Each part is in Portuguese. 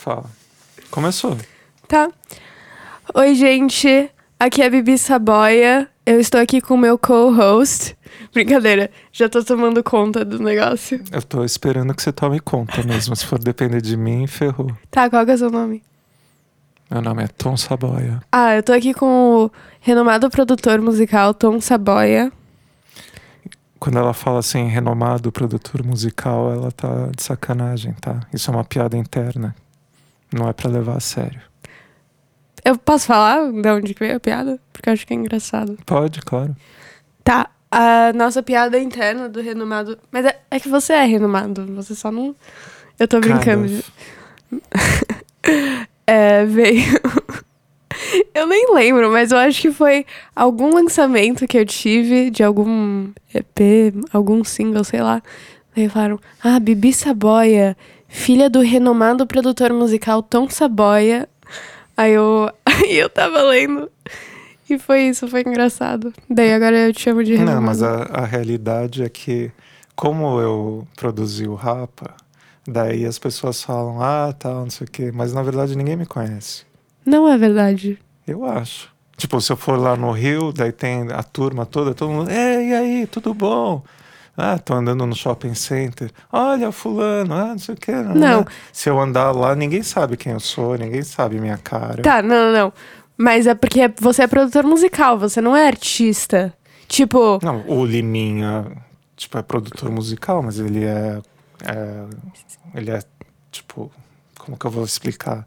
Fala. Começou. Tá. Oi, gente. Aqui é a Bibi Saboia. Eu estou aqui com o meu co-host. Brincadeira, já tô tomando conta do negócio. Eu tô esperando que você tome conta mesmo. Se for depender de mim, ferrou. Tá, qual que é o seu nome? Meu nome é Tom Saboia. Ah, eu tô aqui com o renomado produtor musical Tom Saboia. Quando ela fala assim, renomado produtor musical, ela tá de sacanagem, tá? Isso é uma piada interna. Não é pra levar a sério. Eu posso falar de onde veio a piada? Porque eu acho que é engraçado. Pode, claro. Tá, a nossa piada interna do renomado. Mas é, é que você é renomado, você só não. Eu tô brincando. É, veio. eu nem lembro, mas eu acho que foi algum lançamento que eu tive de algum EP, algum single, sei lá. Daí falaram: Ah, Bibi Saboia, filha do renomado produtor musical Tom Saboia. Aí eu, aí eu tava lendo. E foi isso, foi engraçado. Daí agora eu te chamo de renomado. Não, mas a, a realidade é que, como eu produzi o Rapa, daí as pessoas falam, ah, tal, não sei o quê, mas na verdade ninguém me conhece. Não é verdade. Eu acho. Tipo, se eu for lá no Rio, daí tem a turma toda, todo mundo, ei, e aí, tudo bom? Ah, tô andando no shopping center. Olha, o fulano, ah, não sei o quê. Não. Se eu andar lá, ninguém sabe quem eu sou, ninguém sabe minha cara. Tá, não, não, não. Mas é porque você é produtor musical, você não é artista. Tipo, Não, o Liminha, tipo, é produtor musical, mas ele é, é- Ele é, tipo. Como que eu vou explicar?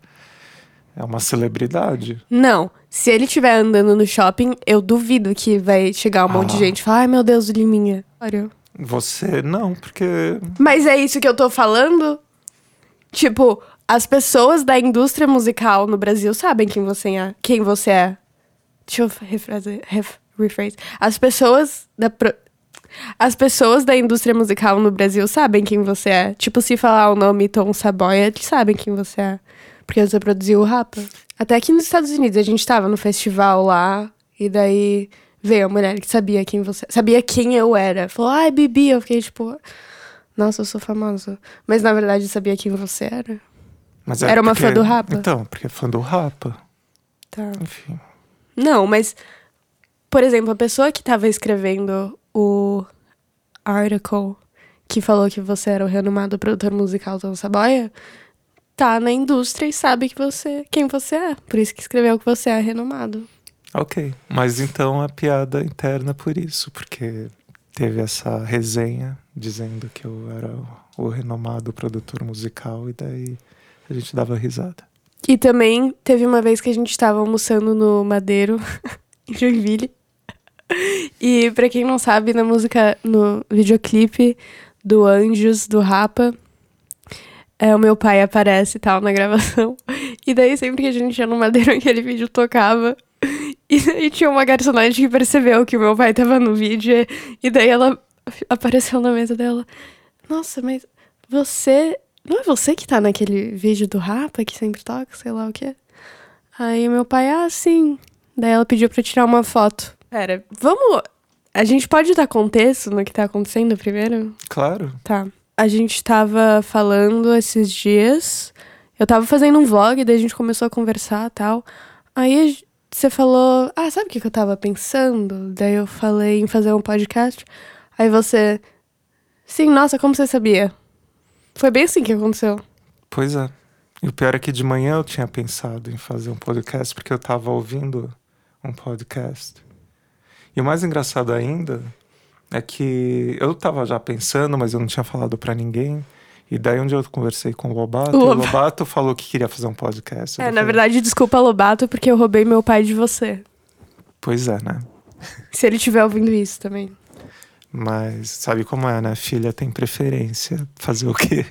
É uma celebridade. não. Se ele estiver andando no shopping, eu duvido que vai chegar um monte de Ah. gente e falar, ai meu Deus, o Liminha. Sério. Você não, porque. Mas é isso que eu tô falando? Tipo, as pessoas da indústria musical no Brasil sabem quem você é. Quem você é. Deixa eu rephrase, ref, rephrase. As pessoas da pro- As pessoas da indústria musical no Brasil sabem quem você é. Tipo, se falar o nome Tom Saboia, eles sabem quem você é. Porque você produziu o Rapa. Até aqui nos Estados Unidos, a gente tava no festival lá, e daí veio a mulher que sabia quem você... Sabia quem eu era. Falou, ai, Bibi. Eu fiquei tipo... Nossa, eu sou famosa. Mas na verdade sabia quem você era. Mas é Era uma porque- fã do Rapa? Então, porque é fã do Rapa. Tá. Enfim. Não, mas... Por exemplo, a pessoa que tava escrevendo o article que falou que você era o renomado produtor musical Tom Saboia, tá na indústria e sabe que você, quem você é. Por isso que escreveu que você é renomado. Ok. Mas então a piada interna por isso, porque teve essa resenha dizendo que eu era o, renomado produtor musical e daí a gente dava risada. E também teve uma vez que a gente tava almoçando no Madeiro, em Joinville. E pra quem não sabe, na música, no videoclipe do Anjos, do Rapa, é, o meu pai aparece e tal na gravação. E daí sempre que a gente ia no Madeiro, aquele vídeo tocava. E daí tinha uma garçonete que percebeu que o meu pai tava no vídeo. E daí ela apareceu na mesa dela. Nossa, mas você. Não é você que tá naquele vídeo do Rapa que sempre toca, sei lá o quê? Aí meu pai, ah, sim. Daí ela pediu pra tirar uma foto. Pera, vamos. A gente pode dar contexto no que tá acontecendo primeiro? Claro. Tá. A gente tava falando esses dias. Eu tava fazendo um vlog, daí a gente começou a conversar e tal. Aí você falou, ah, sabe o que, eu tava pensando? Daí eu falei em fazer um podcast. Aí você, sim, nossa, como você sabia? Foi bem assim que aconteceu. Pois é. E o pior é que de manhã eu tinha pensado em fazer um podcast porque eu tava ouvindo um podcast. E o mais engraçado ainda é que eu tava já pensando, mas eu não tinha falado pra ninguém. E daí um dia eu conversei com o Lobato, O Lobato. Lobato falou que queria fazer um podcast. É, na falei, verdade, desculpa, Lobato, porque eu roubei meu pai de você. Pois é, né? Se ele estiver ouvindo isso também. Mas sabe como é, né? Filha tem preferência. Fazer o quê?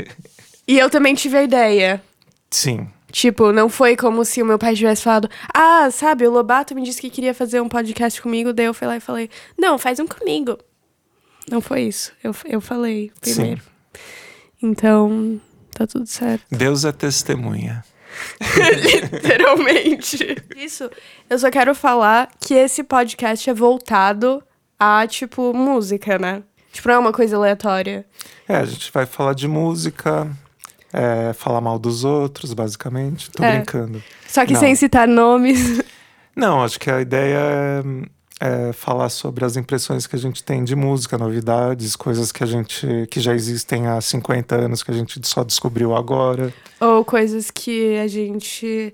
E eu também tive a ideia. Sim. Tipo, não foi como se o meu pai tivesse falado: Ah, sabe, o Lobato me disse que queria fazer um podcast comigo. Daí eu fui lá e falei: Não, faz um comigo. Não foi isso. Eu, eu falei primeiro. Então, tá tudo certo. Deus é testemunha. Literalmente. Isso. Eu só quero falar que esse podcast é voltado a, tipo, música, né? Tipo, não é uma coisa aleatória. É, a gente vai falar de música. é falar mal dos outros, basicamente. Tô É. brincando. Só que Não. sem citar nomes. Não, acho que a ideia é, é falar sobre as impressões que a gente tem de música, novidades, coisas que a gente que já existem há 50 anos que a gente só descobriu agora. Ou coisas que a gente.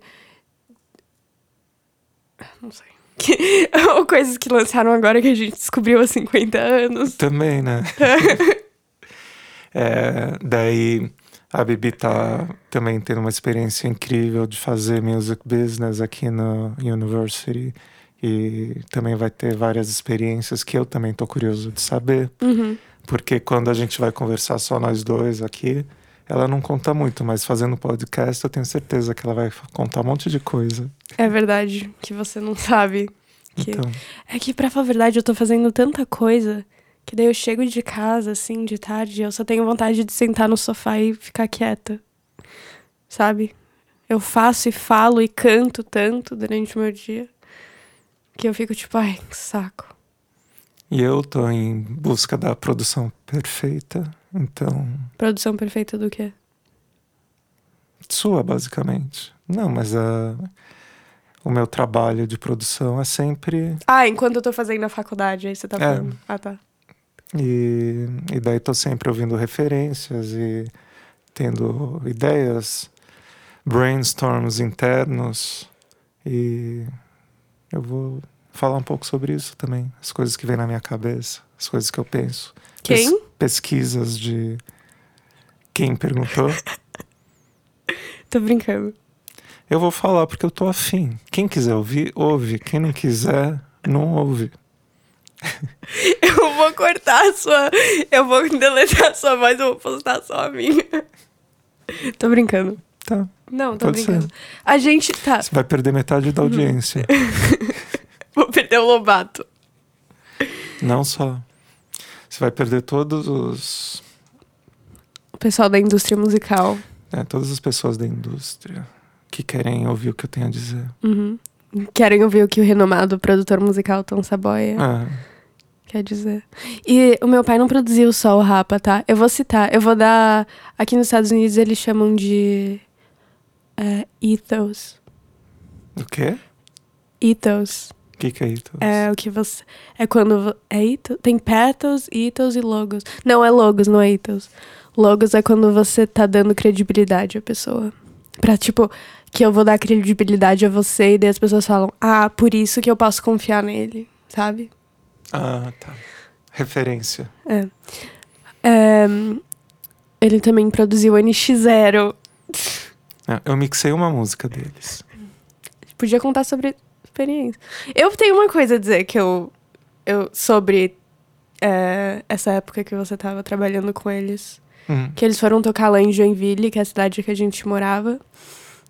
Não sei. Que- Ou coisas que lançaram agora que a gente descobriu há 50 anos. Também, né? É, daí a Bibi tá também tendo uma experiência incrível de fazer music business aqui na University. E também vai ter várias experiências que eu também tô curioso de saber. Uhum. Porque quando a gente vai conversar só nós dois aqui, ela não conta muito, mas fazendo podcast eu tenho certeza que ela vai contar um monte de coisa. É verdade, que você não sabe. Que... Então, É que, pra falar a verdade, eu tô fazendo tanta coisa que daí eu chego de casa, assim, de tarde, eu só tenho vontade de sentar no sofá e ficar quieta. Sabe? Eu faço e falo e canto tanto durante o meu dia que eu fico tipo, ai, que saco. e eu tô em busca da produção perfeita, então, Produção perfeita do quê? sua basicamente. Não, mas a, o meu trabalho de produção é sempre. Ah, enquanto eu tô fazendo a faculdade, aí você tá É. falando. Ah, tá. E, e daí tô sempre ouvindo referências e tendo ideias, brainstorms internos. E eu vou falar um pouco sobre isso também. As coisas que vêm na minha cabeça, as coisas que eu penso. Quem? Pes- pesquisas de. Quem perguntou? Tô brincando. Eu vou falar porque eu tô afim. Quem quiser ouvir, ouve. Quem não quiser, não ouve. Eu vou cortar a sua. Eu vou deletar a sua voz, eu vou postar só a minha. Tô brincando. Tá. Não, tô Pode brincando. ser. A gente. Tá, Você vai perder metade da audiência. vou perder o Lobato. Não só. Você vai perder todos os. O pessoal da indústria musical. né, todas as pessoas da indústria que querem ouvir o que eu tenho a dizer. Uhum. Querem ouvir o que o renomado produtor musical Tom Saboia Ah, quer dizer. E o meu pai não produziu só o Rapa, tá? Eu vou citar, eu vou dar. Aqui nos Estados Unidos eles chamam de. É, ethos. o quê? Ethos. O que, que é isso? É o que você. É quando. É ethos? Tem petals, ethos e logos. Não, é logos, não é ethos. Logos é quando você tá dando credibilidade à pessoa. Pra, tipo, que eu vou dar credibilidade a você e daí as pessoas falam, ah, por isso que eu posso confiar nele, sabe? Ah, tá. Referência. É. É, ele também produziu NX0. É, eu mixei uma música deles. Podia contar sobre experiência. Eu tenho uma coisa a dizer que eu. eu sobre é, essa época que você tava trabalhando com eles. Hum. Que eles foram tocar lá em Joinville, que é a cidade que a gente morava.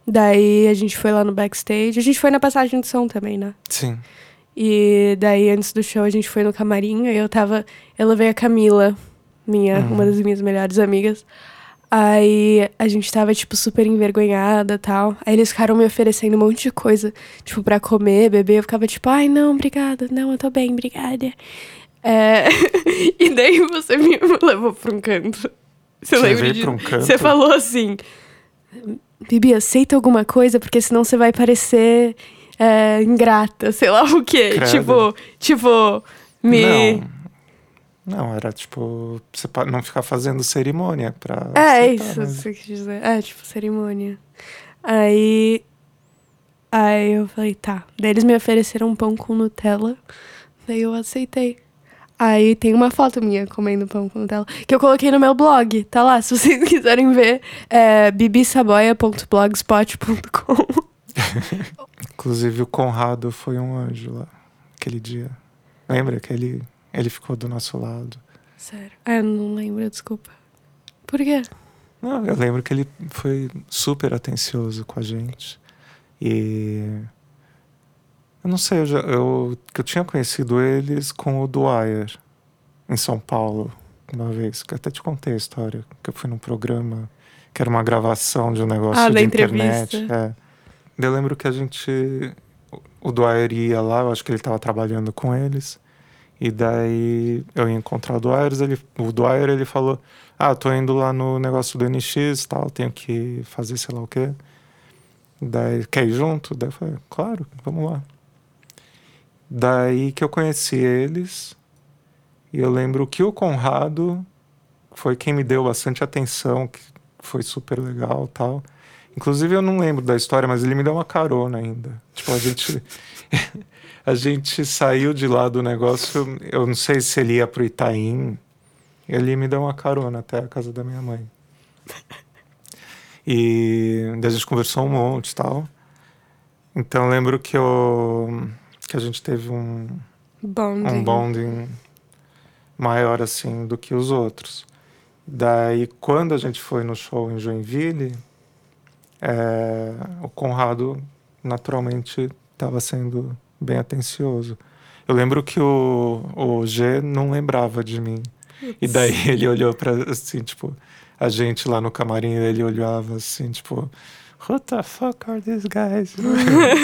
Daí a gente foi lá no backstage. A gente foi na passagem de som também, né? Sim. E daí, antes do show, a gente foi no camarim. Aí eu tava. Eu levei a Camila, minha, Uhum. uma das minhas melhores amigas. Aí a gente tava, tipo, super envergonhada e tal. Aí eles ficaram me oferecendo um monte de coisa, tipo, pra comer, beber. Eu ficava tipo, ai, não, obrigada. Não, eu tô bem, obrigada. É... e daí você me levou pra um canto. Você Te lembra pra um canto? Você falou assim: Bibi, aceita alguma coisa, porque senão você vai parecer é, ingrata, sei lá o quê. Credo. Tipo, tipo, me. Não. Não, era tipo, você pa- não ficar fazendo cerimônia pra. É, aceitar, isso que você quis dizer. É, tipo, cerimônia. Aí. Aí eu falei, tá. Daí eles me ofereceram um pão com Nutella. Daí eu aceitei. Aí tem uma foto minha comendo pão com Nutella. Que eu coloquei no meu blog. Tá lá, se vocês quiserem ver. É bibisaboia.blogspot.com Inclusive o Conrado foi um anjo lá, aquele dia. Lembra que ele, ele ficou do nosso lado? Sério. É, não lembro, desculpa. Por quê? Não, eu lembro que ele foi super atencioso com a gente. E. Eu não sei, eu, já, eu, que eu tinha conhecido eles com o Dwyer, em São Paulo, uma vez. Que até te contei a história, que eu fui num programa que era uma gravação de um negócio Ah, de da internet. entrevista. É. Eu lembro que a gente. O Dwyer ia lá, eu acho que ele estava trabalhando com eles. E daí eu ia encontrar o Dwyer, ele, o Dwyer ele falou: Ah, tô indo lá no negócio do NX tal, tenho que fazer sei lá o quê. Daí, quer ir junto? Daí eu falei: Claro, vamos lá. Daí que eu conheci eles. E eu lembro que o Conrado foi quem me deu bastante atenção, que foi super legal tal. Inclusive eu não lembro da história, mas ele me deu uma carona ainda. Tipo, a gente a gente saiu de lá do negócio, eu não sei se ele ia pro Itaim. Ele me deu uma carona até a casa da minha mãe. E a gente conversou um monte e tal. Então lembro que eu que a gente teve um Bonding. um bonding maior assim do que os outros. Daí, quando a gente foi no show em Joinville, é, o Conrado naturalmente estava sendo bem atencioso. Eu lembro que o, o G não lembrava de mim. E daí ele olhou para assim, tipo, a gente lá no camarim, ele olhava assim, tipo, Who the fuck are these guys?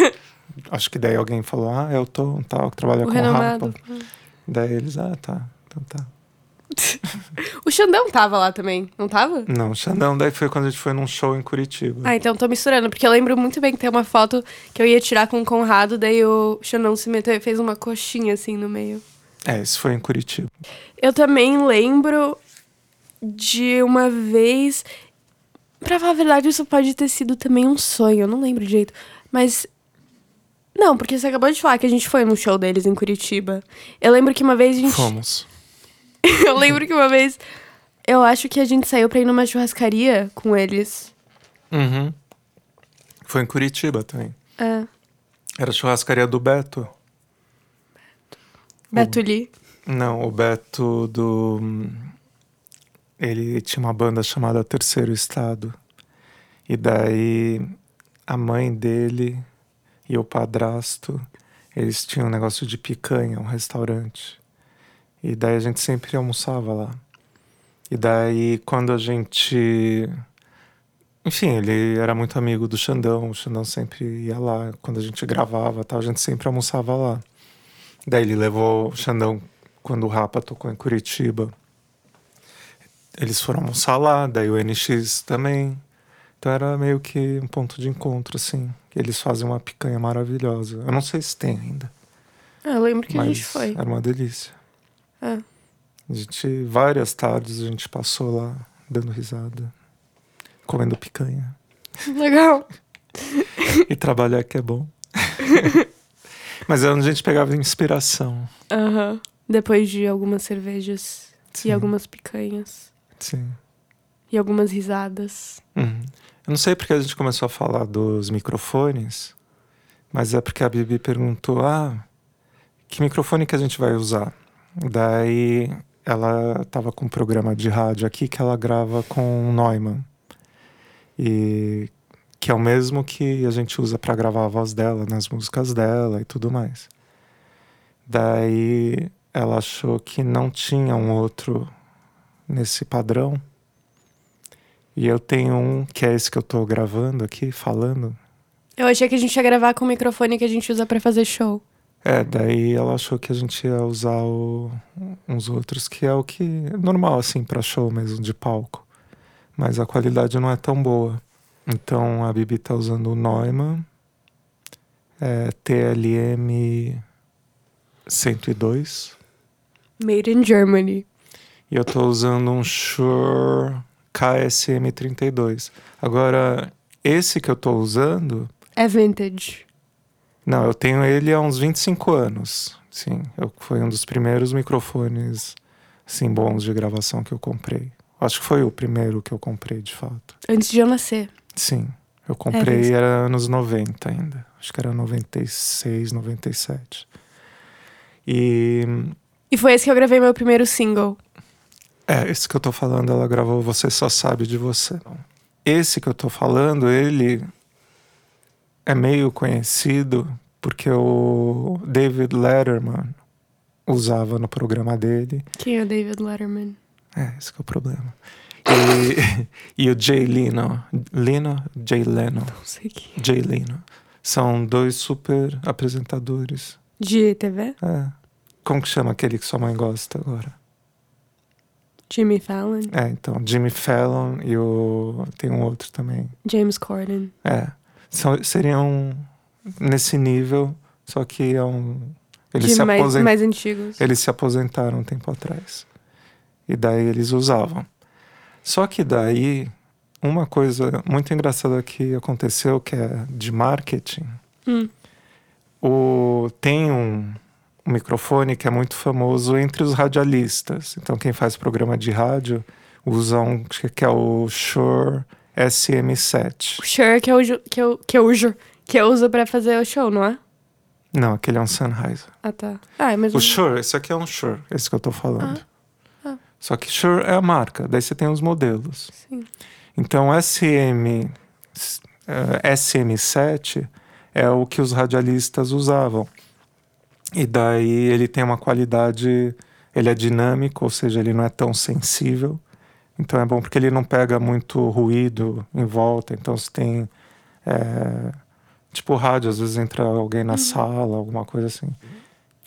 Acho que daí alguém falou, ah, eu tô tal, que trabalha O com renomado. rapa. Daí eles, ah, tá, então tá. O Xandão tava lá também, não tava? Não, Xandão, daí foi quando a gente foi num show em Curitiba. Ah, então tô misturando, porque eu lembro muito bem que tem uma foto que eu ia tirar com o Conrado, daí o Xandão se meteu e fez uma coxinha assim no meio. É, isso foi em Curitiba. Eu também lembro de uma vez. Pra falar a verdade, isso pode ter sido também um sonho, eu não lembro direito. Mas. Não, porque você acabou de falar que a gente foi no show deles em Curitiba. Eu lembro que uma vez a gente. Fomos. eu lembro que uma vez. Eu acho que a gente saiu pra ir numa churrascaria com eles. Uhum. Foi em Curitiba também. É. Era a churrascaria do Beto. Beto Lee. Não, o Beto do. Ele tinha uma banda chamada Terceiro Estado. E daí a mãe dele e o padrasto, eles tinham um negócio de picanha, um restaurante. E daí a gente sempre almoçava lá. E daí quando a gente. Enfim, ele era muito amigo do Xandão, o Xandão sempre ia lá. Quando a gente gravava, tal, a gente sempre almoçava lá. Daí ele levou o Xandão quando o Rapa tocou em Curitiba. Eles foram almoçar lá, daí o NX também. Então era meio que um ponto de encontro, assim. Eles fazem uma picanha maravilhosa. Eu não sei se tem ainda, Ah, eu lembro que a gente foi. era uma delícia. É. A gente, várias tardes a gente passou lá dando risada, comendo picanha. Legal. E trabalhar que é bom. Mas é onde a gente pegava inspiração. Aham. Depois de algumas cervejas Sim. e algumas picanhas. Sim. E algumas risadas. Uhum. Eu não sei porque a gente começou a falar dos microfones, mas é porque a Bibi perguntou: ah, que microfone que a gente vai usar? Daí ela estava com um programa de rádio aqui que ela grava com Neumann. E que é o mesmo que a gente usa para gravar a voz dela nas músicas dela e tudo mais. Daí ela achou que não tinha um outro nesse padrão. E eu tenho um que é esse que eu tô gravando aqui, falando. Eu achei que a gente ia gravar com o microfone que a gente usa pra fazer show. É, daí ela achou que a gente ia usar o- uns outros, que é o que é normal, assim, pra show mesmo, de palco. Mas a qualidade não é tão boa. Então a Bibi tá usando o Neumann, é, TLM 102. Made in Germany. E eu tô usando um Shure KSM32. Agora, esse que eu tô usando, É vintage. Não, eu tenho ele há uns 25 anos. Sim, eu, foi um dos primeiros microfones assim, bons de gravação que eu comprei. Acho que foi o primeiro que eu comprei, de fato. Antes de eu nascer. Sim, eu comprei, mesmo. era anos 90 ainda. Acho que era 96, 97. E E foi esse que eu gravei meu primeiro single. É, esse que eu tô falando, ela gravou Você Só Sabe de Você. Esse que eu tô falando, ele é meio conhecido porque o David Letterman usava no programa dele. Quem é o David Letterman? É, esse que é o problema. E, e o Jay Leno. Leno? Jay Leno. Não sei quem. Jay Leno. São dois super apresentadores. De TV? É. Como que chama aquele que sua mãe gosta agora? Jimmy Fallon. É, então, Jimmy Fallon e o. Tem um outro também. James Corden. É. São, seriam nesse nível, só que é um. Eles de se, mais, aposen- mais antigos. eles se aposentaram um tempo atrás. E daí eles usavam. Só que daí, uma coisa muito engraçada que aconteceu, que é de marketing, Hum. o, tem um, um microfone que é muito famoso entre os radialistas. Então, quem faz programa de rádio usa um que é o Shure SM7. O Shure que eu, uso- que, eu, que eu uso. Que eu uso pra fazer o show, não é? Não, aquele é um Sennheiser. Ah, tá. Ah, é mesmo. O Shure, esse aqui é um Shure, esse que eu tô falando. Ah, ah. Só que Shure é a marca, daí você tem os modelos. Sim. Então, SM, eh, SM7 é o que os radialistas usavam. E daí ele tem uma qualidade, ele é dinâmico, ou seja, ele não é tão sensível. Então é bom porque ele não pega muito ruído em volta. Então se tem eh, tipo rádio, às vezes entra alguém na sala, alguma coisa assim.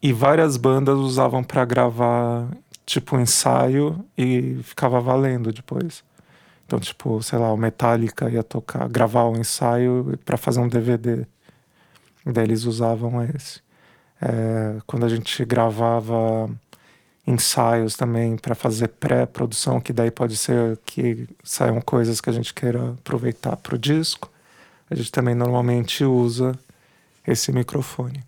E várias bandas usavam para gravar tipo ensaio e ficava valendo depois. Então, tipo, sei lá, o Metallica ia tocar, gravar um ensaio para fazer um DVD. Daí eles usavam esse. É, quando a gente gravava ensaios também para fazer pré-produção, que daí pode ser que saiam coisas que a gente queira aproveitar para o disco, a gente também normalmente usa esse microfone.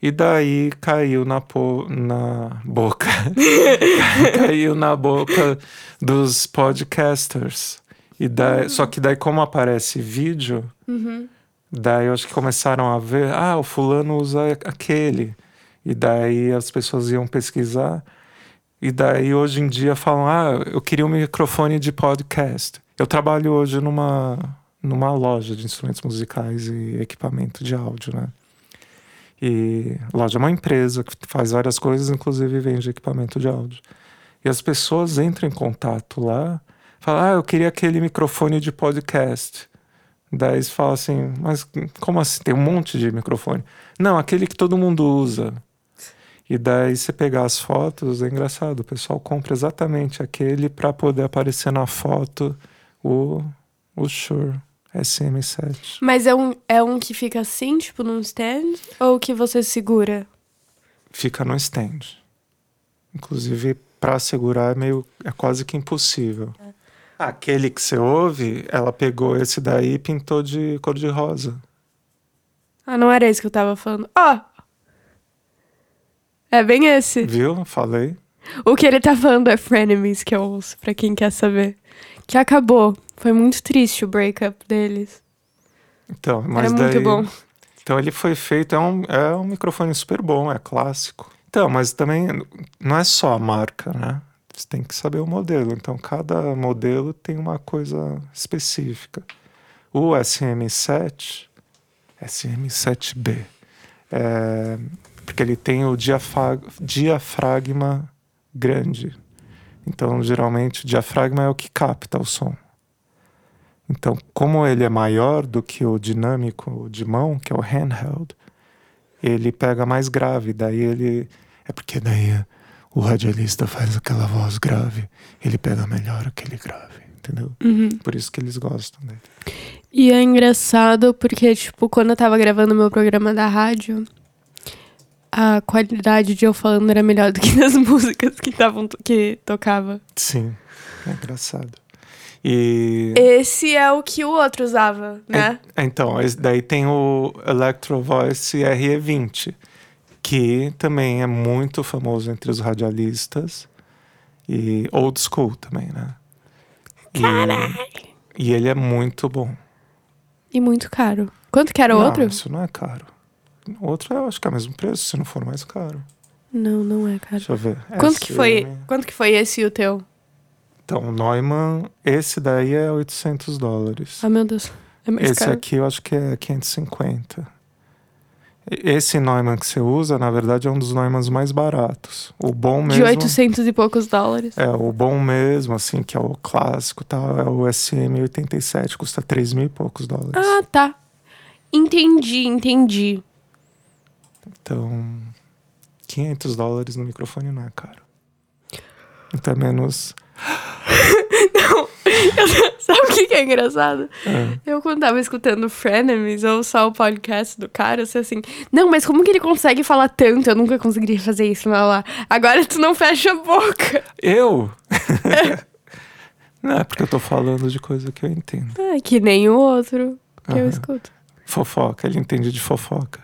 E daí caiu na, po na boca. caiu na boca dos podcasters. E daí, Só que daí, como aparece vídeo, Uhum. daí eu acho que começaram a ver, ah, o fulano usa aquele. E daí as pessoas iam pesquisar. E daí hoje em dia falam, ah, eu queria um microfone de podcast. Eu trabalho hoje numa, numa loja de instrumentos musicais e equipamento de áudio, né? E loja é uma empresa que faz várias coisas, inclusive vende equipamento de áudio. E as pessoas entram em contato lá, falam, ah, eu queria aquele microfone de podcast. Daí você fala assim, mas como assim? Tem um monte de microfone. Não, aquele que todo mundo usa. E daí você pegar as fotos, é engraçado, o pessoal compra exatamente aquele para poder aparecer na foto o, o Shure SM7. Mas é um, é um que fica assim, tipo, num stand? Ou que você segura? Fica no stand. Inclusive, para segurar é meio é quase que impossível. Aquele que você ouve, ela pegou esse daí e pintou de cor de rosa. Ah, não era esse que eu tava falando. Ó! É bem esse. Viu? Falei. O que ele tá falando é Frenemies, que eu ouço, pra quem quer saber. Que acabou. Foi muito triste o breakup deles. Então, mas Era muito daí, bom. Então ele foi feito, é um, é um microfone super bom, é clássico. Então, mas também não é só a marca, né? Você tem que saber o modelo. Então, cada modelo tem uma coisa específica. O SM7, SM7B, é, porque ele tem o diafag- diafragma grande. Então, geralmente, o diafragma é o que capta o som. Então, como ele é maior do que o dinâmico de mão, que é o handheld, ele pega mais grave. Daí ele. É porque daí o radialista faz aquela voz grave, ele pega melhor aquele grave, entendeu? Uhum. Por isso que eles gostam dele. E é engraçado porque, tipo, quando eu tava gravando meu programa da rádio, a qualidade de eu falando era melhor do que das músicas que, tavam, que tocava. Sim, é engraçado. E. Esse é o que o outro usava, né? É, então, esse daí tem o Electro Voice RE20, que também é muito famoso entre os radialistas e old school também, né? E, e ele é muito bom. E muito caro. Quanto que era o não, outro? Isso não é caro. O outro eu acho que é o mesmo preço, se não for mais caro. Não, não é caro. Deixa eu ver. Quanto que foi? Quanto que foi esse e o teu? Então, o Neumann, esse daí é 800 dólares. Ah, meu Deus. É mais Esse caro. aqui eu acho que é 550. E- Esse Neumann que você usa, na verdade, é um dos Neumanns mais baratos. O bom De mesmo. 800 e poucos dólares. É, o bom mesmo, assim, que é o clássico, tá? É o SM87, custa 3 mil e poucos dólares. Ah, tá. Entendi, entendi. Então, 500 dólares no microfone não é caro. Então é menos. Não, eu- sabe o que, é engraçado? É. Eu, quando tava escutando Frenemies ou só o podcast do cara, eu sei assim, não, mas como que ele consegue falar tanto? Eu nunca conseguiria fazer isso, lá, lá. Agora tu não fecha a boca. Eu? não, é porque eu tô falando de coisa que eu entendo. Ah, que nem o outro que eu Aham. escuto. Fofoca, ele entende de fofoca.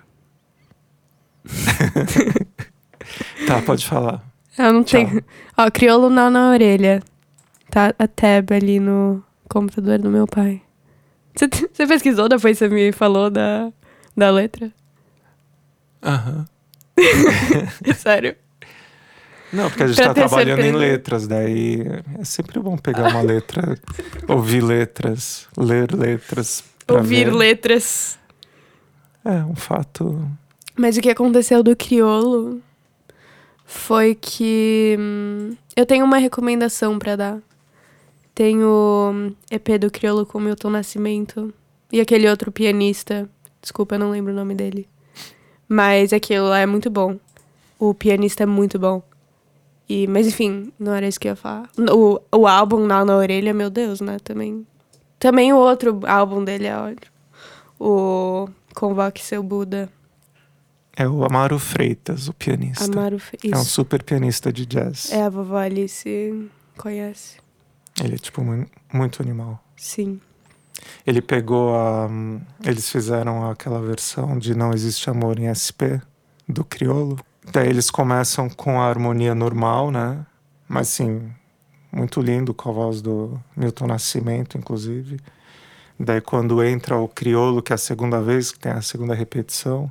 tá, pode falar. Eu não Tchau. tenho. Ó, crioulo não na orelha. Tá a tab ali no computador do meu pai. Você, você pesquisou depois que você me falou da, da letra? Aham. Sério? Não, porque a gente Pra tá trabalhando em certeza. letras, daí é sempre bom pegar uma letra, ouvir letras, ler letras. Ouvir ver. letras. É um fato. Mas o que aconteceu do crioulo foi que hum, eu tenho uma recomendação pra dar. Tem o hum, EP do crioulo com Milton Nascimento e aquele outro pianista. Desculpa, eu não lembro o nome dele. Mas aquilo lá é muito bom. O pianista é muito bom. E, mas enfim, não era isso que eu ia falar. O, o álbum lá na orelha, meu Deus, né? Também. Também o outro álbum dele é ótimo. O Convoque Seu Buda. É o Amaro Freitas, o pianista. Amaro Fe- É um super pianista de jazz. É, a vovó Alice conhece. Ele é, tipo, mu- muito animal. Sim. Ele pegou a. Eles fizeram aquela versão de Não Existe Amor em SP, do Criolo. Daí eles começam com a harmonia normal, né? Mas sim, muito lindo, com a voz do Milton Nascimento, inclusive. Daí quando entra o Criolo, que é a segunda vez, que tem a segunda repetição,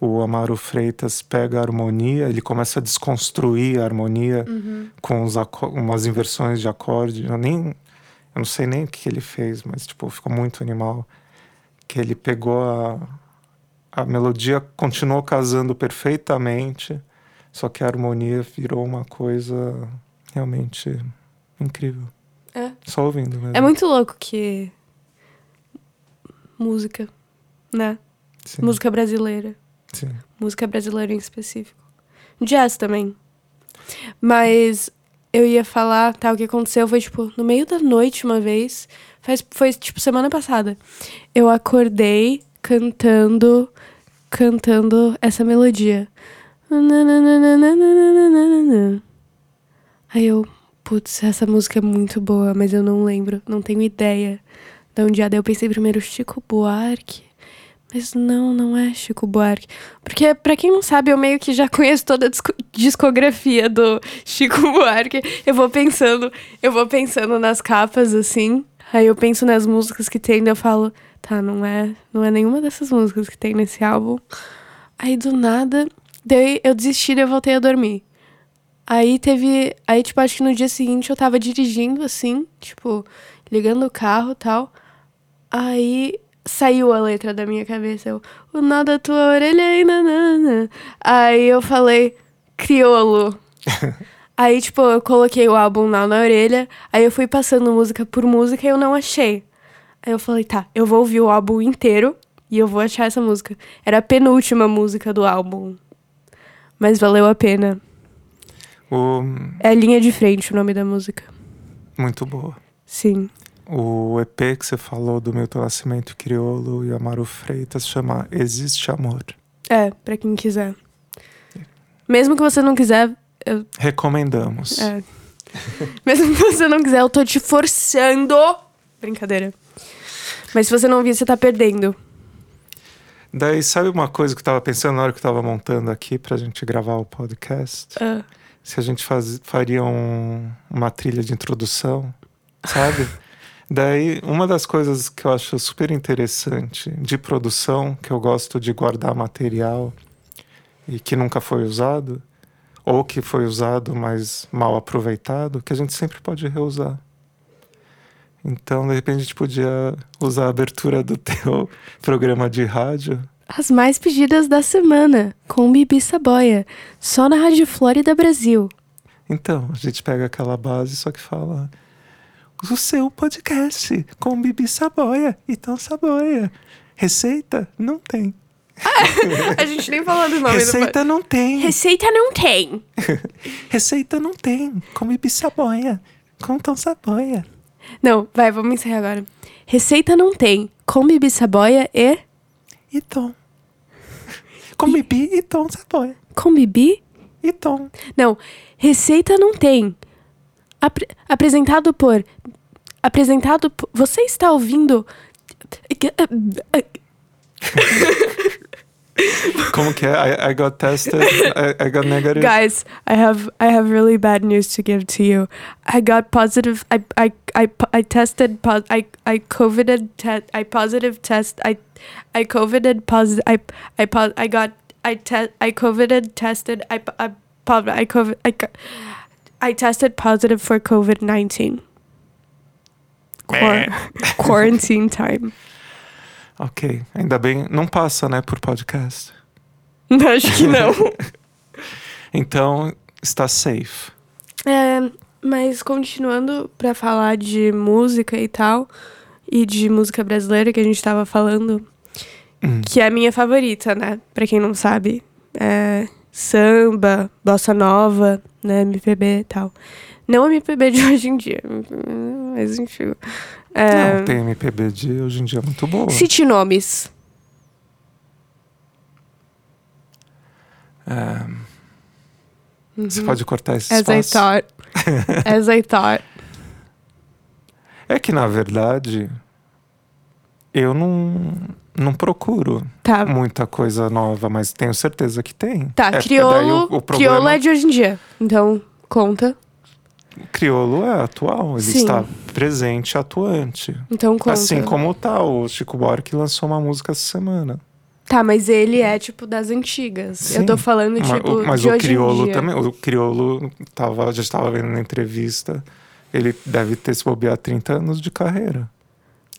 o Amaro Freitas pega a harmonia, ele começa a desconstruir a harmonia com uns aco- umas inversões de acorde. Eu nem. Eu não sei nem o que ele fez, mas tipo, ficou muito animal. Que ele pegou a, a melodia, continuou casando perfeitamente, só que a harmonia virou uma coisa realmente incrível. É. Só ouvindo mesmo. É muito louco que. Música, né? Sim, Música brasileira. Sim. Música brasileira em específico. Jazz também. Mas eu ia falar, tá? O que aconteceu foi, tipo, no meio da noite uma vez. Faz, foi, tipo, semana passada. Eu acordei cantando. Cantando essa melodia. Aí eu, putz, essa música é muito boa, mas eu não lembro, não tenho ideia de onde é. Daí eu pensei primeiro Chico Buarque. Mas não, não é Chico Buarque. Porque, pra quem não sabe, eu meio que já conheço toda a disco- discografia do Chico Buarque. Eu vou pensando, eu vou pensando nas capas, assim. Aí eu penso nas músicas que tem, daí eu falo, tá, não é, não é nenhuma dessas músicas que tem nesse álbum. Aí do nada, daí eu desisti e eu voltei a dormir. Aí teve. Aí, tipo, acho que no dia seguinte eu tava dirigindo assim, tipo, ligando o carro e tal. Aí saiu a letra da minha cabeça. Eu, o nó da tua orelha e nanana. Aí eu falei, criolo. aí, tipo, eu coloquei o álbum lá na orelha. Aí eu fui passando música por música e eu não achei. Aí eu falei, tá, eu vou ouvir o álbum inteiro e eu vou achar essa música. Era a penúltima música do álbum. Mas valeu a pena. O, É Linha de Frente o nome da música. muito boa. Sim. O EP que você falou do Milton Nascimento Criolo e Amaro Freitas chama Existe Amor. É, pra quem quiser. Mesmo que você não quiser, eu, Recomendamos. é. Mesmo que você não quiser, eu tô te forçando. Brincadeira. Mas se você não vir, você tá perdendo. Daí, sabe uma coisa que eu tava pensando na hora que eu tava montando aqui pra gente gravar o podcast? Ah, Se a gente faz, faria um- uma trilha de introdução, sabe? Daí, uma das coisas que eu acho super interessante de produção, que eu gosto de guardar material e que nunca foi usado, ou que foi usado, mas mal aproveitado, que a gente sempre pode reusar. Então, de repente, a gente podia usar a abertura do teu programa de rádio As mais pedidas da semana, com Bibi Saboia. Só na Rádio Flórida Brasil. Então, a gente pega aquela base, só que fala. O seu podcast com Bibi Saboia e Tom Saboia. Receita? Não tem. A gente nem falou do nome do Receita não tem. Receita não tem. Receita não tem. Come bissaboia. Com tom saboia. Não, vai, vamos encerrar agora. Receita não tem. Come bissaboia e. E tom. Come bi e tom saboia. Come bi? E tom. Não, receita não tem. Apre- apresentado por. Apresentado por. Você está ouvindo. Como que é? I, I got tested. I, I got negative. Guys, I have I have really bad news to give to you. I got positive. I I I, I tested. Pos- I I covided. Te- I positive test. I I covided. Positive. I I pos- I got. I te- I covided. Tested. I I I covid. I co- I tested positive for COVID nineteen. Quar- quarantine time. Ok. Ainda bem. Não passa, né, por podcast. Acho que não. Então, está safe. É, mas continuando pra falar de música e tal, e de música brasileira que a gente tava falando, Hum. que é a minha favorita, né? Pra quem não sabe. É samba, bossa nova, né? MPB e tal. Não MPB de hoje em dia, mas enfim. É, Não, tem MPB de hoje em dia muito boa. Cite nomes. É, Você Uhum. pode cortar esse As I espaço? thought. As I thought. É que, na verdade, eu não, não procuro Tá. muita coisa nova, mas tenho certeza que tem. Tá, É, crioulo, o- o problema- crioulo é de hoje em dia. Então, conta. Criolo é atual, ele Sim. está presente, atuante. Então conta. Assim como tá o Chico Buarque lançou uma música essa semana. Tá, mas ele é, tipo, das antigas. Sim, Eu tô falando, tipo, o- mas de o hoje em dia. também, o Criolo tava, já estava vendo na entrevista, ele deve ter se bobear 30 anos de carreira.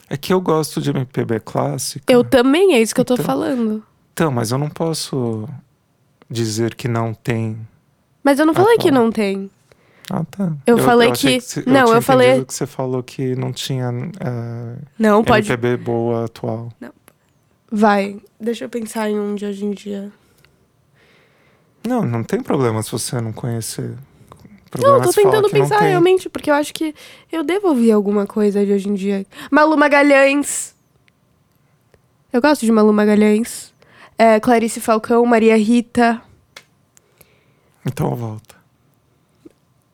É que eu gosto de MPB clássica. Eu também, é isso que eu tô Então- falando. Então, mas eu não posso dizer que não tem. Mas eu não falei Atual. que não tem. Ah, tá. Eu falei achei que- você- não, tinha eu falei- que você falou que não tinha é, Não, pode. MPB boa atual. Vai. Deixa eu pensar em um de hoje em dia. Não, não tem problema se você não conhecer. O Não, problema eu tô tentando que não pensar realmente, porque eu acho que eu devo ouvir alguma coisa de hoje em dia. Malu Magalhães. Eu gosto de Malu Magalhães. É, Clarice Falcão, Maria Rita. Então volta.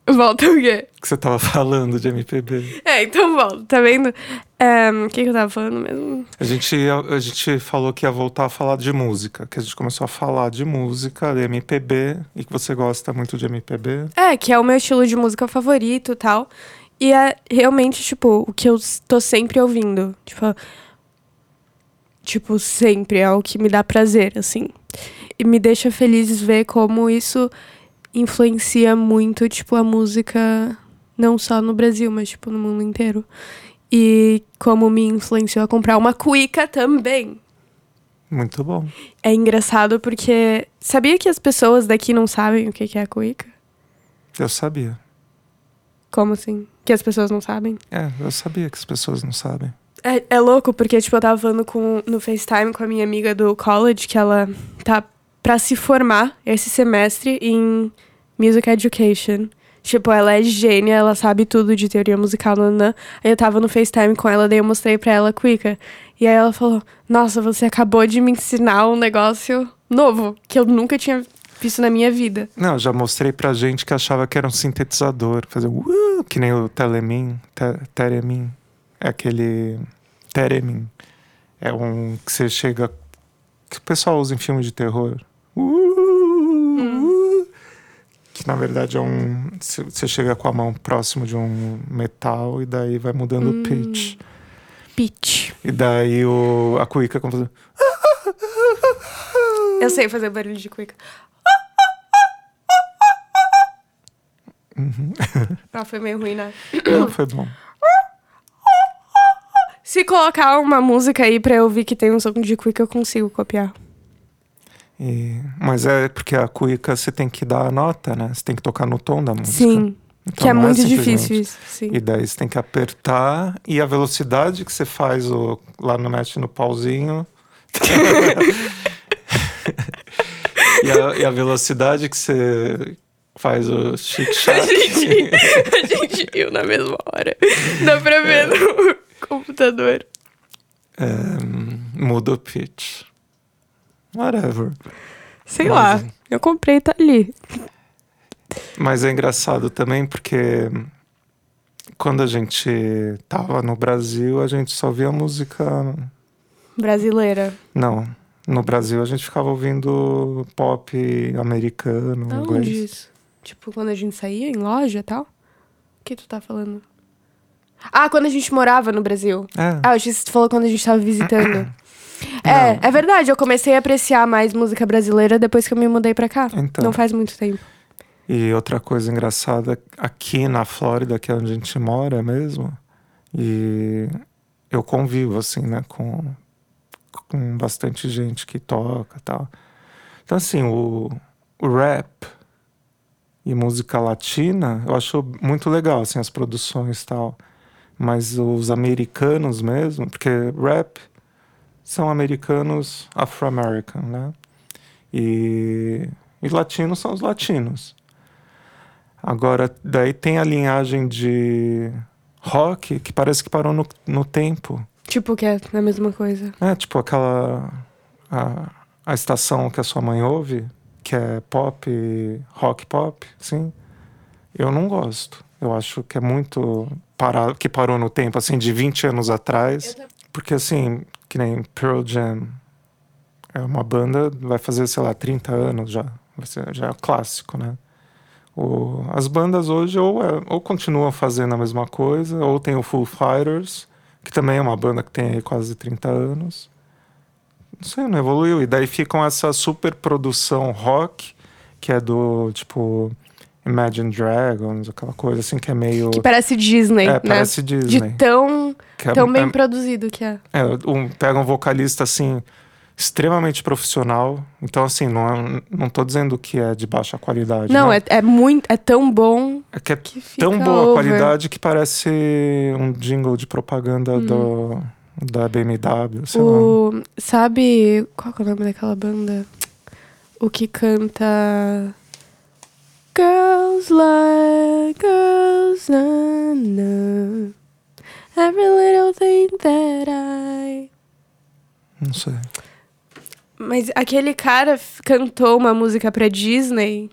Volta o quê? Que você tava falando de MPB? É, então volta, tá vendo? O que, que eu tava falando mesmo? A gente, ia- a gente falou que ia voltar a falar de música, que a gente começou a falar de música, de MPB, e que você gosta muito de MPB. É, que é o meu estilo de música favorito e tal. E é realmente, tipo, o que eu tô sempre ouvindo. Tipo, tipo, sempre é o que me dá prazer, assim. E me deixa feliz ver como isso influencia muito, tipo, a música não só no Brasil, mas, tipo, no mundo inteiro. E como me influenciou a comprar uma cuica também. Muito bom. É engraçado porque. Sabia que as pessoas daqui não sabem o que é a cuica? Eu sabia. Como assim? Que as pessoas não sabem? É, eu sabia que as pessoas não sabem. É, é louco, porque, tipo, eu tava falando com, no FaceTime com a minha amiga do college, que ela tá pra se formar esse semestre em Music Education. Tipo, ela é gênia, ela sabe tudo de teoria musical, nanã. Aí eu tava no FaceTime com ela, daí eu mostrei pra ela a Cuica. E aí ela falou, nossa, você acabou de me ensinar um negócio novo, que eu nunca tinha visto na minha vida. Não, já mostrei pra gente que achava que era um sintetizador. Fazer uh, que nem o Telemin, te, Teremin. É aquele. Teremin. É um que você chega. Que o pessoal usa em filme de terror. Uh, que na verdade é um. Você chega com a mão próximo de um metal e daí vai mudando o pitch. Pitch. E daí o, a cuíca como fazer. Eu sei fazer barulho de Cuica. Ah, foi meio ruim, né? Não, foi bom. Se colocar uma música aí pra eu ouvir que tem um som de Quick, eu consigo copiar. E- mas é porque a cuíca você tem que dar a nota, né? Você tem que tocar no tom da música. Sim, Então que é não muito difícil isso. Sim. E daí você tem que apertar e a velocidade que você faz o, lá no mexe no pauzinho E a, e a velocidade que você faz o A chic-chac. gente, a gente riu na mesma hora. Dá pra ver no computador. é, muda o pitch. Whatever. Sei Mas- lá, eu comprei, tá ali. Mas é engraçado também porque quando a gente tava no Brasil, a gente só via música. Brasileira. Não. No Brasil a gente ficava ouvindo pop americano, Aonde inglês. isso? Tipo, quando a gente saía em loja e tal? O que tu tá falando? Ah, quando a gente morava no Brasil. É. Ah, eu achei que tu falou quando a gente tava visitando. É, é verdade, eu comecei a apreciar mais música brasileira depois que eu me mudei pra cá. Então. Não faz muito tempo. E outra coisa engraçada, aqui na Flórida, que é onde a gente mora mesmo, e eu convivo, assim, né, com, com bastante gente que toca e tal. Então, assim, o, o rap e música latina, eu acho muito legal, assim, as produções e tal. Mas os americanos mesmo, porque rap são americanos afro-american, né? E, e latinos são os latinos. Agora, daí tem a linhagem de rock que parece que parou no, no tempo. Tipo, que é a mesma coisa. É, tipo aquela. A, a estação que a sua mãe ouve, que é pop, rock pop, sim. Eu não gosto. Eu acho que é muito. Parar, que parou no tempo, assim, de 20 anos atrás. Porque, assim, que nem Pearl Jam. É uma banda, vai fazer, sei lá, 30 anos já. Já é clássico, né? O, as bandas hoje ou, é- ou continuam fazendo a mesma coisa, ou tem o Full Fighters, que também é uma banda que tem quase 30 anos. Não sei, não evoluiu. E daí ficam essa super produção rock, que é do, tipo, Imagine Dragons, aquela coisa assim, que é meio... Que parece Disney, é, né? parece De Disney. tão, que é- tão bem é- produzido que é. é, um, pega um vocalista assim extremamente profissional. Então assim, não é, não tô dizendo que é de baixa qualidade. Não, é, é muito. É tão bom é que é que tão boa over. qualidade que parece um jingle de propaganda do, da BMW, sei lá. O, sabe. Qual é o nome daquela banda? O que canta. Girls like girls, na, na. Every little thing that I. Não sei. Mas aquele cara cantou uma música pra Disney.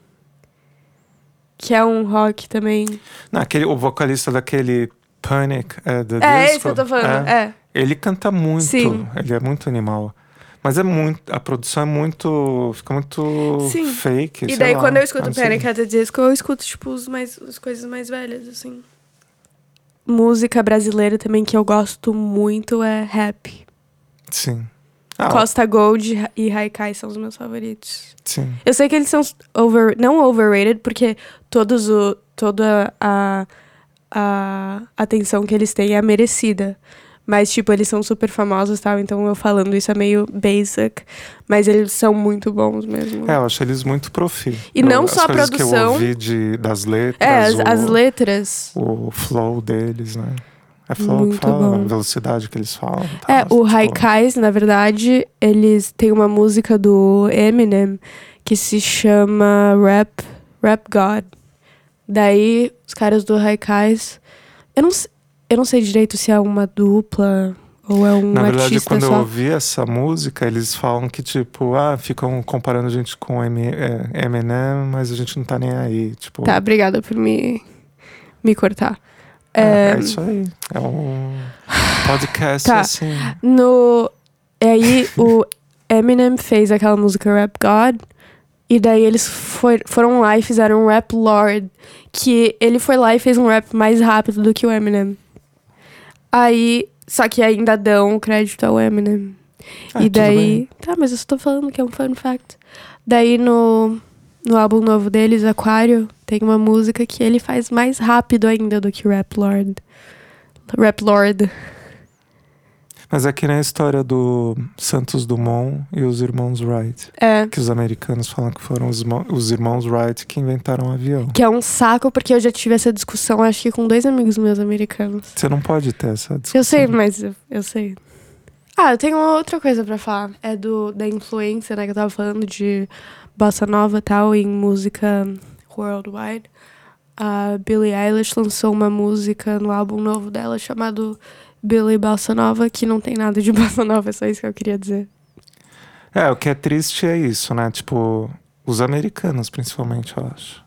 Que é um rock também. Não, aquele, o vocalista daquele Panic é, The é, Disco, esse que eu tô falando. é, É. Ele canta muito, Sim. ele é muito animal. Mas é muito. A produção é muito. Fica muito Sim. fake. E sei daí, lá, quando eu escuto. Panic at the Disco, eu escuto, tipo, os mais, as coisas mais velhas, assim. Música brasileira também que eu gosto muito é rap. Sim. Ah, Costa Gold e Haikai são os meus favoritos. sim. Eu sei que eles são over, não overrated, porque todos o, toda a, a atenção que eles têm é merecida. Mas, tipo, eles são super famosos e tal, então eu falando isso é meio basic. Mas eles são muito bons mesmo. É, eu acho eles muito profi. E não as só a coisas que eu produção- ouvi de, das letras. É, as, o, as letras. o flow deles, né? É flow Muito que fala, bom. a velocidade que eles falam. tal, É, o tipo, Haikais, na verdade, eles têm uma música do Eminem que se chama Rap, Rap God. Daí, os caras do Haikais. Eu não, s- eu não sei direito se é uma dupla ou é um Na verdade, quando eu só. ouvi essa música, eles falam que, tipo, ah, ficam comparando a gente com é, Eminem, mas a gente não tá nem aí. Tipo, Tá, obrigada por me, me cortar. é, É, é isso aí. É um podcast Tá. assim. No. E aí, o Eminem fez aquela música Rap God. E daí eles foram lá e fizeram um Rap Lord. Que ele foi lá e fez um rap mais rápido do que o Eminem. Aí. Só que ainda dão crédito ao Eminem. Ah, e daí. Tá, mas eu só tô falando que é um fun fact. Daí no. No álbum novo deles, Aquário, tem uma música que ele faz mais rápido ainda do que Rap Lord. Rap Lord. Mas é que nem a história do Santos Dumont e os irmãos Wright. É. Que os americanos falam que foram os, irmão- os irmãos Wright que inventaram o avião. Que é um saco, porque eu já tive essa discussão, acho que com dois amigos meus americanos. Você não pode ter essa discussão. Eu sei, mas eu, eu sei. Ah, eu tenho outra coisa pra falar. É do, da influência, né? Que eu tava falando de bossa nova e tal, em música worldwide. A Billie Eilish lançou uma música no álbum novo dela chamado Billie Bossa Nova, que não tem nada de bossa nova, é só isso que eu queria dizer. É, o que é triste é isso, né? Tipo, os americanos, principalmente, eu acho.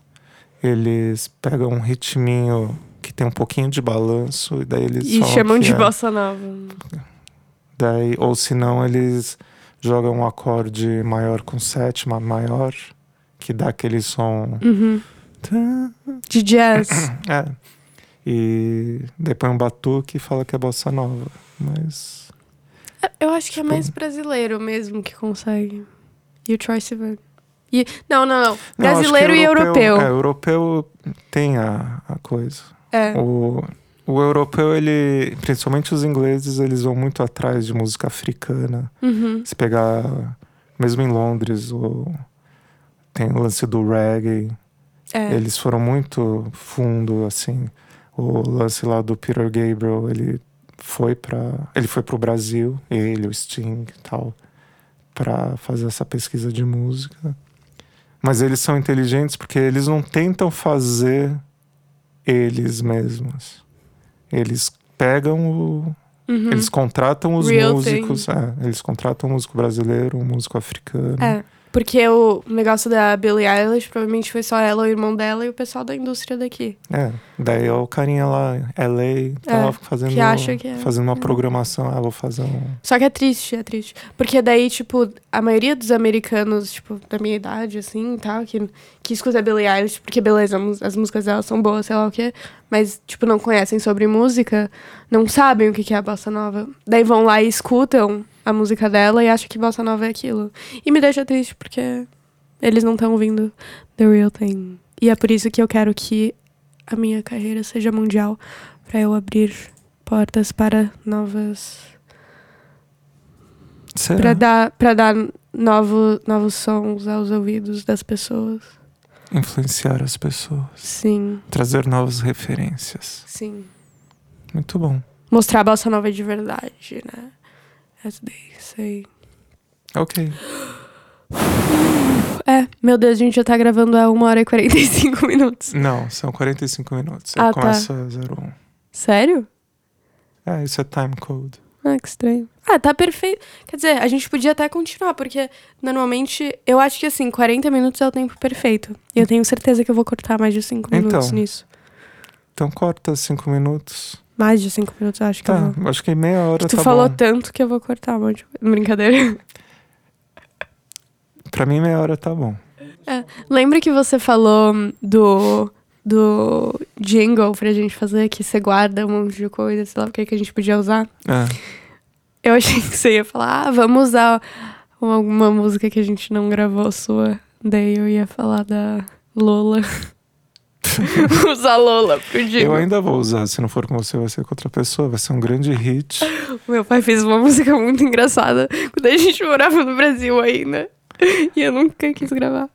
Eles pegam um ritminho que tem um pouquinho de balanço e daí eles E chamam de é. bossa nova. Daí, ou se não, eles jogam um acorde maior com sétima maior, que dá aquele som. Uhum. De jazz. É. E põe um batuque e fala que é bossa nova. Mas. Eu acho que é mais brasileiro mesmo que consegue. E o Troy Sivan. E... Não, não, não. Não, acho que Brasileiro e europeu. É, europeu tem a, a coisa. É. O, o europeu, ele. Principalmente os ingleses, eles vão muito atrás de música africana. Uhum. Se pegar. Mesmo em Londres, o, tem o lance do reggae. É. Eles foram muito fundo, assim. O lance lá do Peter Gabriel, ele foi para ele foi pro Brasil, ele, o Sting e tal, para fazer essa pesquisa de música. Mas eles são inteligentes porque eles não tentam fazer eles mesmos. Eles pegam o Uhum. eles contratam os Real músicos, é, eles contratam um músico brasileiro, um músico africano. É. Porque o negócio da Billie Eilish provavelmente foi só ela, o irmão dela e o pessoal da indústria daqui. É, daí o carinha lá, LA, tava É, fazendo, que acha que é. fazendo uma É. programação, ah, vou fazer um... Só que é triste, é triste. Porque daí, tipo, a maioria dos americanos, tipo, da minha idade, assim, tal, que, que escuta Billie Eilish, porque beleza, as músicas dela são boas, sei lá o quê, mas, tipo, não conhecem sobre música, não sabem o que que é a bossa nova. Daí vão lá e escutam a música dela e acham que bossa nova é aquilo. E me deixa triste, porque eles não estão ouvindo the real thing. E é por isso que eu quero que a minha carreira seja mundial, pra eu abrir portas para novas? Pra dar, pra dar novo, novos sons aos ouvidos das pessoas. Influenciar as pessoas, Sim, trazer novas referências. sim. Muito bom. Mostrar a bossa nova de verdade, né? As they say. Ok. É, meu Deus, a gente já tá gravando há 1 hora e 45 minutos. Não, são 45 minutos. Ah, tá. começa 01. Sério? É, isso é time code. Ah, que estranho. Ah, tá perfeito. Quer dizer, a gente podia até continuar, porque normalmente eu acho que assim, 40 minutos é o tempo perfeito. E eu tenho certeza que eu vou cortar mais de 5 Então. minutos nisso. Então corta 5 minutos. Mais de 5 minutos, acho que Tá, vou. acho que meia hora Tu tá falou bom. tanto que eu vou cortar um monte de coisa. Brincadeira. Pra mim, meia hora tá bom. Lembra que você falou do, do jingle pra gente fazer, que você guarda um monte de coisa, sei lá o que, que a gente podia usar? É. Eu achei que você ia falar, ah, vamos usar alguma música que a gente não gravou sua. Daí eu ia falar da Lola. usar Lola pro. Eu ainda vou usar. Se não for com você, vai ser com outra pessoa. Vai ser um grande hit. Meu pai fez uma música muito engraçada quando a gente morava no Brasil ainda. E eu nunca quis gravar.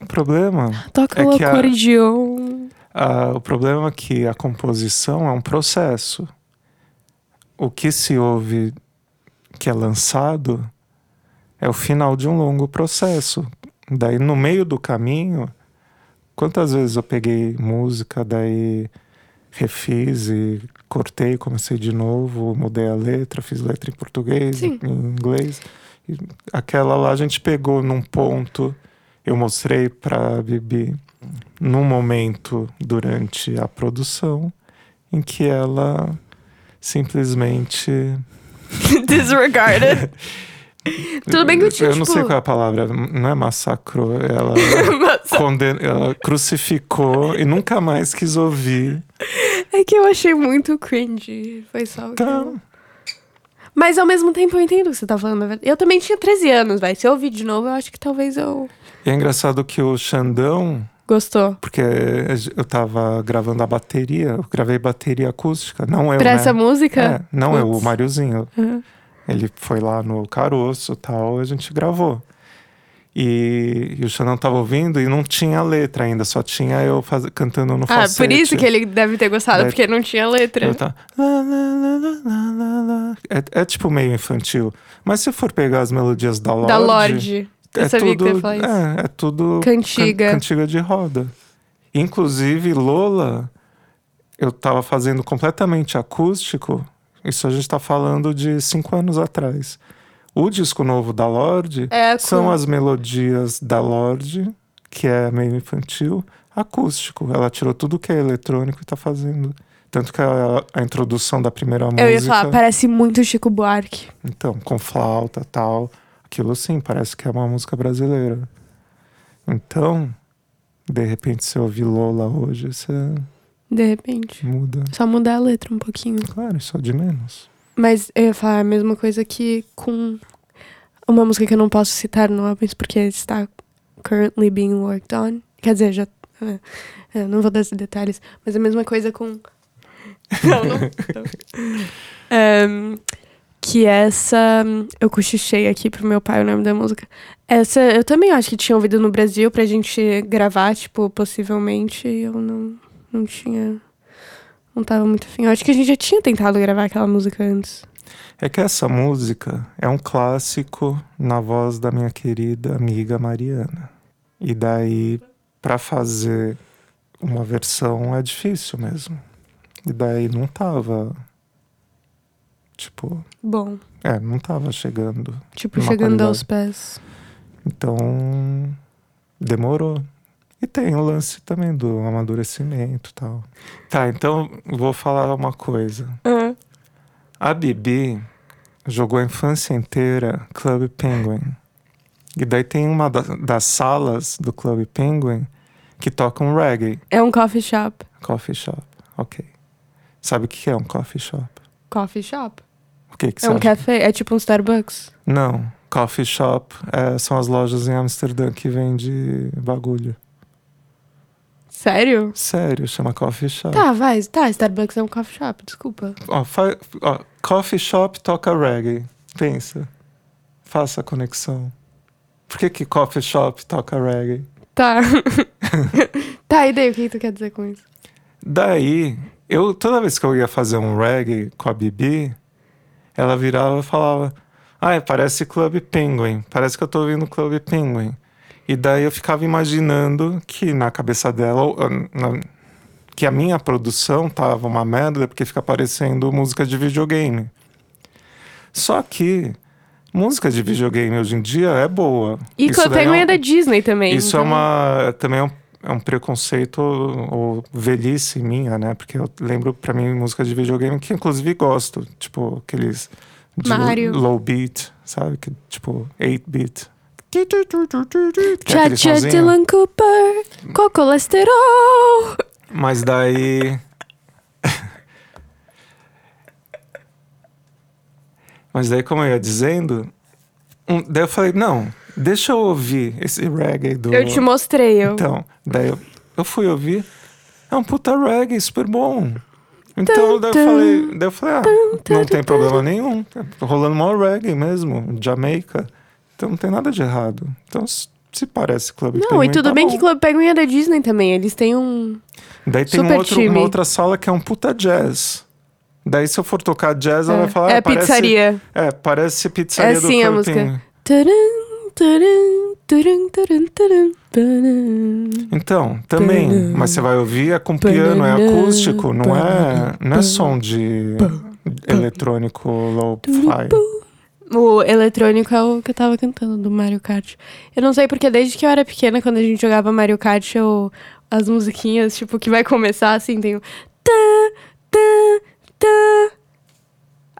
O problema Toca É o que a-. Ah, o problema é que a composição é um processo. O que se ouve que é lançado é o final de um longo processo. Daí, no meio do caminho, quantas vezes eu peguei música, daí refiz e cortei, comecei de novo, mudei a letra, fiz letra em português, Sim. em inglês. E aquela lá a gente pegou num ponto, eu mostrei para Bibi num momento durante a produção em que ela simplesmente Disregarded. Tudo bem que eu tinha, eu não tipo- sei qual é a palavra não é massacrou ela Mas conden... ela crucificou e nunca mais quis ouvir é que eu achei muito cringe. Foi só o que eu... Mas ao mesmo tempo eu entendo o que você tá falando. Eu também tinha 13 anos, vai. Se eu ouvir de novo, eu acho que talvez eu... e é engraçado que o Xandão Gostou. porque eu tava gravando a bateria eu gravei bateria acústica não eu pra né? essa música? é, não eu o. Mariozinho Uhum. Ele foi lá no caroço e tal, a gente gravou. E, e o Xandão tava ouvindo e não tinha letra ainda, só tinha eu faz, cantando no Ah, falsete. por isso que ele deve ter gostado, porque não tinha letra. Eu lá, lá, lá, lá. É, é tipo meio infantil. Mas se for pegar as melodias da Lorde... Da Lorde. Eu é sabia tudo, que você isso. É, é tudo Cantiga. can- cantiga de roda. Inclusive, Lola, eu tava fazendo completamente acústico. Isso a gente tá falando de cinco anos atrás. O disco novo da Lorde É, são as melodias da Lorde, que é meio infantil, acústico. Ela tirou tudo que é eletrônico e tá fazendo. Tanto que a, a introdução da primeira música. Eu ia falar, parece muito Chico Buarque. Então, com flauta tal. Aquilo sim, parece que é uma música brasileira. Então, de repente, se ouvir Lola hoje, você De repente. muda. Só mudar a letra um pouquinho. Claro, é de menos. Mas eu ia falar a mesma coisa que com uma música que eu não posso citar nomes porque está currently being worked on. Quer dizer, já. é, é, não vou dar esses detalhes, mas a mesma coisa com. Não, não. não. Ehm, que essa. Eu cochichei aqui pro meu pai o nome da música. Essa eu também acho que tinha ouvido no Brasil pra gente gravar, tipo, possivelmente. e Eu não, não tinha. Não tava muito afim. Eu acho que a gente já tinha tentado gravar aquela música antes. É que essa música é um clássico na voz da minha querida amiga Mariana. E daí, pra fazer uma versão é difícil mesmo. E daí não tava. Tipo, Bom, é, não tava chegando. tipo, chegando qualidade. aos pés. Então, demorou. E tem o lance também do amadurecimento e tal. Tá, então vou falar uma coisa. Ah, A Bibi jogou a infância inteira Club Penguin. E daí tem uma da- das salas do Club Penguin que toca um reggae. é um coffee shop. Coffee shop. Ok. Sabe o que é um coffee shop? Coffee shop? O que, que É um acha? café? É tipo um Starbucks? Não. Coffee shop é, são as lojas em Amsterdã que vende bagulho. Sério? Sério, chama coffee shop. Tá, vai. Tá, Starbucks é um coffee shop, desculpa. Ó, fa- ó, coffee shop toca reggae. Pensa. Faça a conexão. Por que, que coffee shop toca reggae? Tá. tá, e daí, o que tu quer dizer com isso? Daí, eu toda vez que eu ia fazer um reggae com a Bibi, ela virava e falava: Ai, parece Club Penguin. Parece que eu tô ouvindo Club Penguin. E daí eu ficava imaginando que na cabeça dela, ah, na- que a minha produção tava uma merda porque fica parecendo música de videogame. Só que música de videogame hoje em dia é boa. E Isso Club daí Penguin um- é da Disney também. isso é então- uma também é um, é um preconceito ou velhice minha, né? Porque eu lembro pra mim música de videogame que inclusive gosto, tipo aqueles de Mario. low beat, sabe? Que tipo 8 beat. Sonzinho. Dylan Cooper, com colesterol. Mas daí Mas daí como eu ia dizendo, um- daí eu falei, não, deixa eu ouvir esse reggae do Eu te mostrei, eu. Então, daí eu, eu fui ouvir. É um puta reggae super bom. Então, daí eu falei, daí eu falei, ah, não tem problema nenhum. Tá rolando mal reggae mesmo, Jamaica. Então não tem nada de errado. Então, se parece Club Não, Penguin, e tudo tá bem bom. que Club Penguin é da Disney também. Eles têm um. Daí tem um outro- uma outra sala que é um puta jazz. Daí se eu for tocar jazz, ela É, vai falar... é ah, parece- pizzaria. É, parece pizzaria É do sim a música. Então, também. Mas você vai ouvir é com piano, é acústico, não é, não é som de eletrônico low-fi. O eletrônico é o que eu tava cantando do Mario Kart. Eu não sei porque desde que eu era pequena, quando a gente jogava Mario Kart, eu, as musiquinhas, tipo, que vai começar assim, tem o. Tá, tá, tá.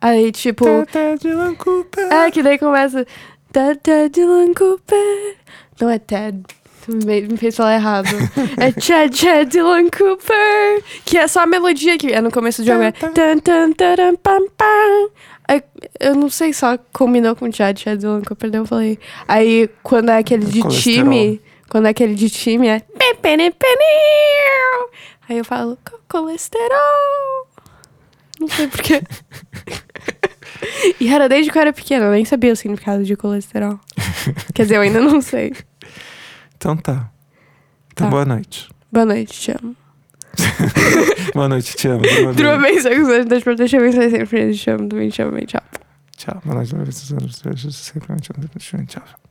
Aí, tipo. Tata Dylan Cooper. É, que daí começa. Tá, tá, Dylan Cooper. Não é Ted. Me me fez falar errado. é Chad Chad Dylan Cooper. Que é só a melodia que é no começo do jogo. É. Tan, tan, taram, pam, pam. Aí, eu não sei, só combinou com Chad Chad Dylan Cooper. Daí eu falei. Aí quando é aquele de Colesterol. time. Quando é aquele de time é. Aí eu falo. "Co- Colesterol. Não sei porquê. E era desde que eu era pequena, eu nem sabia o significado de colesterol. Quer dizer, eu ainda não sei. Então tá. Então Tá. boa noite. Boa noite, te amo. boa noite, te amo. Durma bem, seus anjos, Deus proteja bem, sempre. Te amo, também te tchau. Tchau. Boa noite, boa noite, sempre. Tchau.